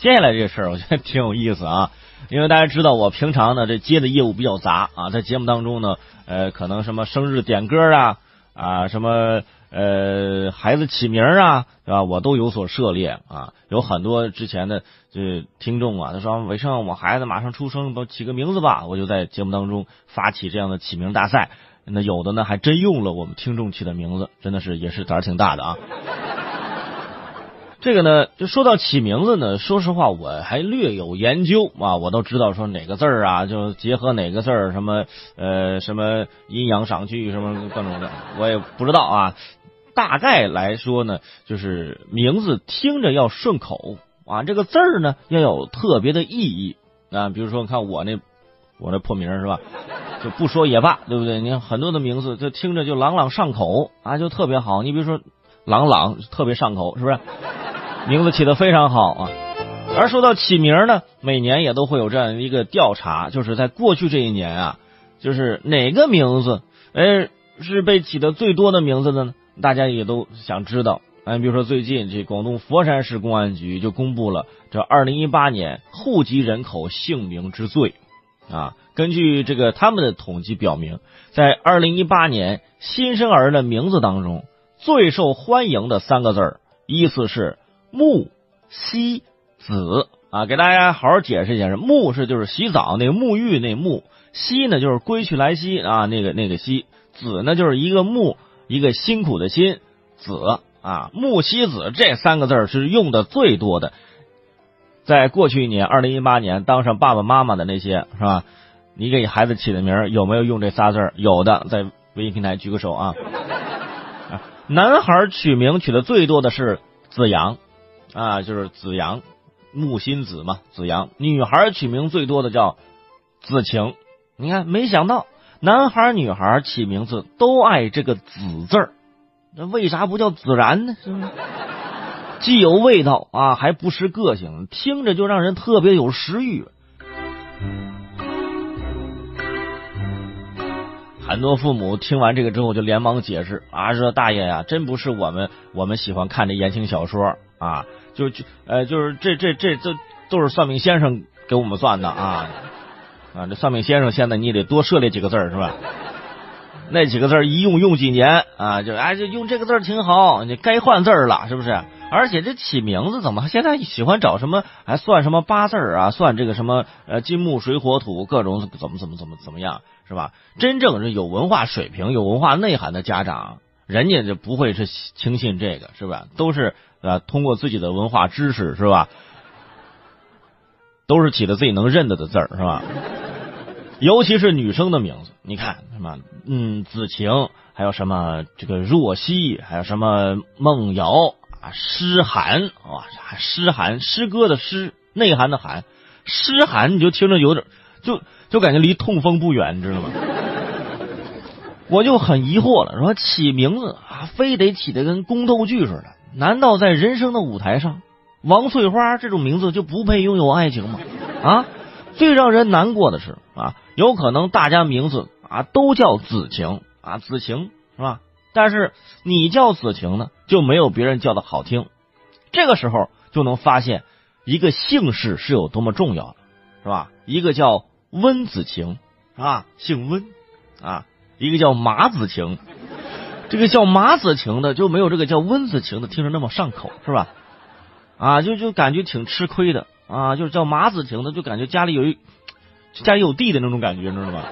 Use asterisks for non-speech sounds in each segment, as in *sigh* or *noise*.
接下来这事儿我觉得挺有意思啊，*laughs* 因为大家知道我平常呢这接的业务比较杂啊，在节目当中呢，呃，可能什么生日点歌啊啊，什么呃孩子起名啊，是吧？我都有所涉猎啊。有很多之前的这听众啊，他说伟盛，我孩子马上出生，都起个名字吧。我就在节目当中发起这样的起名大赛。那有的呢还真用了我们听众起的名字，真的是也是胆儿挺大的啊。这个呢，就说到起名字呢，说实话我还略有研究啊，我都知道说哪个字儿啊，就结合哪个字儿，什么呃什么阴阳赏句什么各种的，我也不知道啊。大概来说呢，就是名字听着要顺口啊，这个字儿呢要有特别的意义啊。比如说，看我那我那破名是吧？就不说也罢，对不对？你看很多的名字，就听着就朗朗上口啊，就特别好。你比如说朗朗，特别上口，是不是？名字起的非常好啊，而说到起名呢，每年也都会有这样一个调查，就是在过去这一年啊，就是哪个名字哎是被起的最多的名字的呢？大家也都想知道。哎，比如说最近这广东佛山市公安局就公布了这二零一八年户籍人口姓名之最啊，根据这个他们的统计表明，在二零一八年新生儿的名字当中，最受欢迎的三个字儿依次是。木西子啊，给大家好好解释一下，是木是就是洗澡那个沐浴那木，西呢就是归去来兮啊，那个那个西，子呢就是一个木一个辛苦的辛子啊，木西子这三个字是用的最多的，在过去一年二零一八年当上爸爸妈妈的那些是吧？你给孩子起的名有没有用这仨字有的，在微信平台举个手啊。*laughs* 男孩取名取的最多的是子阳。啊，就是子阳，木心子嘛，子阳。女孩取名最多的叫子晴。你看，没想到男孩女孩起名字都爱这个子字儿，那为啥不叫子然呢？是不是？既有味道啊，还不失个性，听着就让人特别有食欲。很多父母听完这个之后，就连忙解释啊，说大爷呀，真不是我们，我们喜欢看这言情小说啊。就就呃，就是这这这这都是算命先生给我们算的啊啊！这算命先生现在你得多涉猎几个字是吧？那几个字一用用几年啊？就哎，就用这个字挺好，你该换字了是不是？而且这起名字怎么现在喜欢找什么？还算什么八字啊？算这个什么呃金木水火土各种怎么怎么怎么怎么样是吧？真正是有文化水平、有文化内涵的家长，人家就不会是轻信这个是吧？都是。啊，通过自己的文化知识是吧？都是起的自己能认得的字儿是吧？尤其是女生的名字，你看什么？嗯，子晴，还有什么这个若曦，还有什么梦瑶啊，诗涵啊，诗涵，诗歌的诗，内涵的涵，诗涵，你就听着有点，就就感觉离痛风不远，你知道吗？我就很疑惑了，说起名字啊，非得起的跟宫斗剧似的。难道在人生的舞台上，王翠花这种名字就不配拥有爱情吗？啊，*laughs* 最让人难过的是啊，有可能大家名字啊都叫子晴啊，子晴是吧？但是你叫子晴呢，就没有别人叫的好听。这个时候就能发现一个姓氏是有多么重要了，是吧？一个叫温子晴啊，姓温啊，一个叫马子晴。这个叫马子晴的就没有这个叫温子晴的听着那么上口，是吧？啊，就就感觉挺吃亏的啊。就是叫马子晴的，就感觉家里有一家里有地的那种感觉，你知道吗？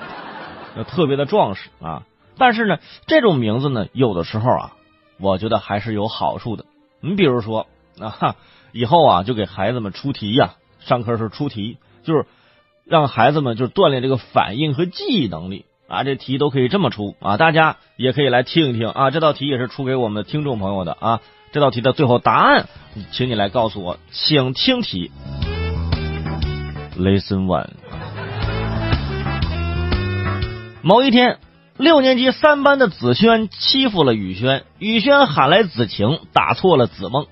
特别的壮实啊。但是呢，这种名字呢，有的时候啊，我觉得还是有好处的。你比如说啊，以后啊，就给孩子们出题呀，上课时候出题，就是让孩子们就锻炼这个反应和记忆能力。啊，这题都可以这么出啊！大家也可以来听一听啊！这道题也是出给我们的听众朋友的啊！这道题的最后答案，请你来告诉我，请听题。Listen one。某一天，六年级三班的子轩欺负了雨轩，雨轩喊来子晴，打错了子梦，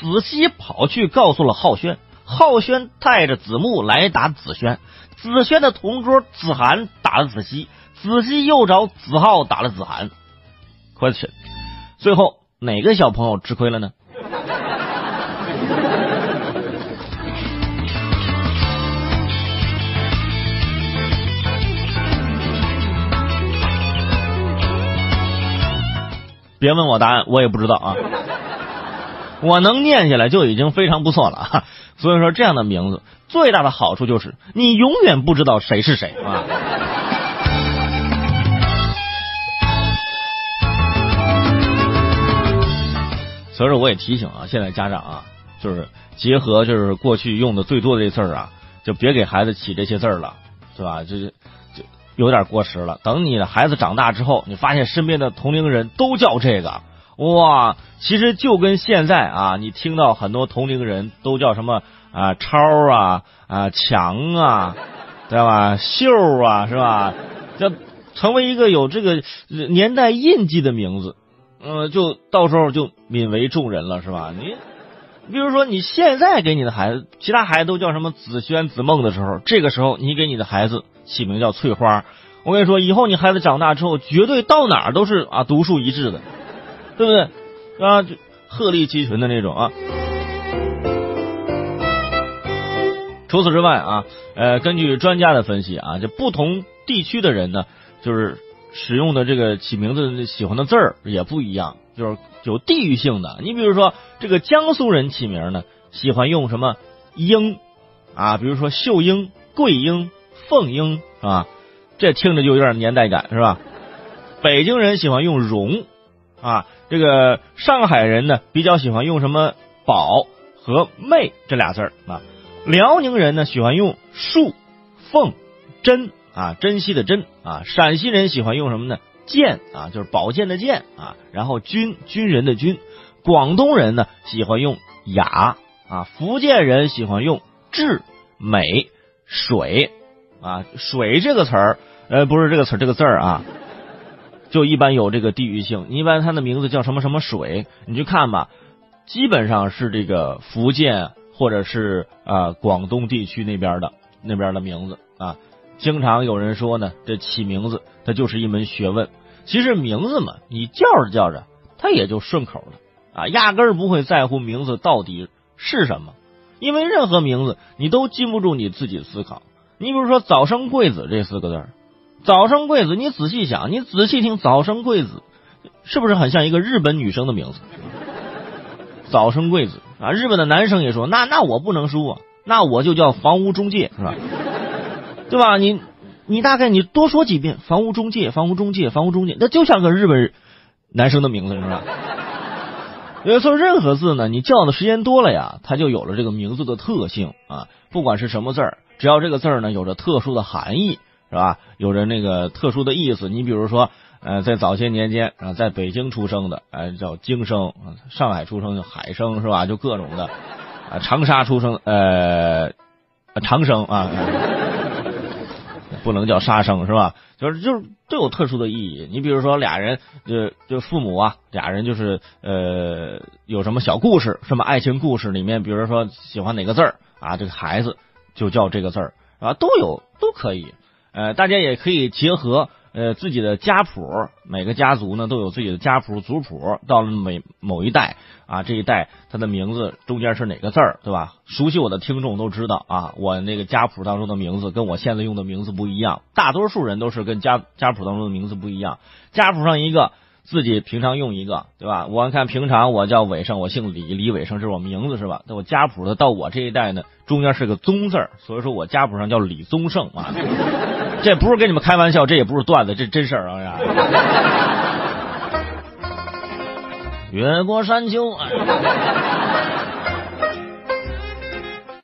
子熙跑去告诉了浩轩，浩轩带着子木来打子轩，子轩的同桌子涵打了子熙。子细又找子浩打了子涵。Question：最后哪个小朋友吃亏了呢？别问我答案，我也不知道啊。我能念下来就已经非常不错了啊。所以说，这样的名字最大的好处就是，你永远不知道谁是谁啊。所以说，我也提醒啊，现在家长啊，就是结合就是过去用的最多的这字儿啊，就别给孩子起这些字儿了，是吧？就是就有点过时了。等你的孩子长大之后，你发现身边的同龄人都叫这个，哇，其实就跟现在啊，你听到很多同龄人都叫什么啊，超啊啊，强啊，对吧？秀啊，是吧？这成为一个有这个年代印记的名字。嗯，就到时候就泯为众人了，是吧？你，比如说你现在给你的孩子，其他孩子都叫什么子轩、子梦的时候，这个时候你给你的孩子起名叫翠花。我跟你说，以后你孩子长大之后，绝对到哪儿都是啊独树一帜的，对不对？啊，就鹤立鸡群的那种啊。除此之外啊，呃，根据专家的分析啊，就不同地区的人呢，就是。使用的这个起名字喜欢的字儿也不一样，就是有地域性的。你比如说，这个江苏人起名呢，喜欢用什么英啊？比如说秀英、桂英、凤英，是吧？这听着就有点年代感，是吧？*laughs* 北京人喜欢用荣啊，这个上海人呢比较喜欢用什么宝和妹这俩字儿啊。辽宁人呢喜欢用树、凤、珍。啊，珍惜的珍啊，陕西人喜欢用什么呢？剑啊，就是宝剑的剑啊。然后军军人的军，广东人呢喜欢用雅啊，福建人喜欢用智美水啊。水这个词儿，呃，不是这个词儿这个字儿啊，就一般有这个地域性。一般它的名字叫什么什么水，你去看吧，基本上是这个福建或者是啊广东地区那边的那边的名字啊。经常有人说呢，这起名字它就是一门学问。其实名字嘛，你叫着叫着，它也就顺口了啊，压根儿不会在乎名字到底是什么。因为任何名字你都禁不住你自己思考。你比如说“早生贵子”这四个字早生贵子”，你仔细想，你仔细听“早生贵子”，是不是很像一个日本女生的名字？“早生贵子”啊，日本的男生也说：“那那我不能输啊，那我就叫房屋中介，是吧？”对吧？你你大概你多说几遍，房屋中介，房屋中介，房屋中介，那就像个日本男生的名字是吧？所说任何字呢，你叫的时间多了呀，它就有了这个名字的特性啊。不管是什么字儿，只要这个字儿呢有着特殊的含义，是吧？有着那个特殊的意思。你比如说，呃，在早些年间啊，在北京出生的，呃，叫京生；上海出生叫海生，是吧？就各种的啊，长沙出生，呃，长生啊。不能叫杀生是吧？就是就是都有特殊的意义。你比如说俩人就就父母啊，俩人就是呃有什么小故事，什么爱情故事里面，比如说喜欢哪个字儿啊，这个孩子就叫这个字儿啊，都有都可以。呃，大家也可以结合。呃，自己的家谱，每个家族呢都有自己的家谱族谱。到了每某一代啊，这一代他的名字中间是哪个字儿，对吧？熟悉我的听众都知道啊，我那个家谱当中的名字跟我现在用的名字不一样。大多数人都是跟家家谱当中的名字不一样，家谱上一个。自己平常用一个，对吧？我看平常我叫伟盛，我姓李，李伟盛是我名字是吧？那我家谱的到我这一代呢，中间是个宗字所以说我家谱上叫李宗盛啊。*laughs* 这不是跟你们开玩笑，这也不是段子，这 *laughs* 真事儿啊！*laughs* 越过山丘。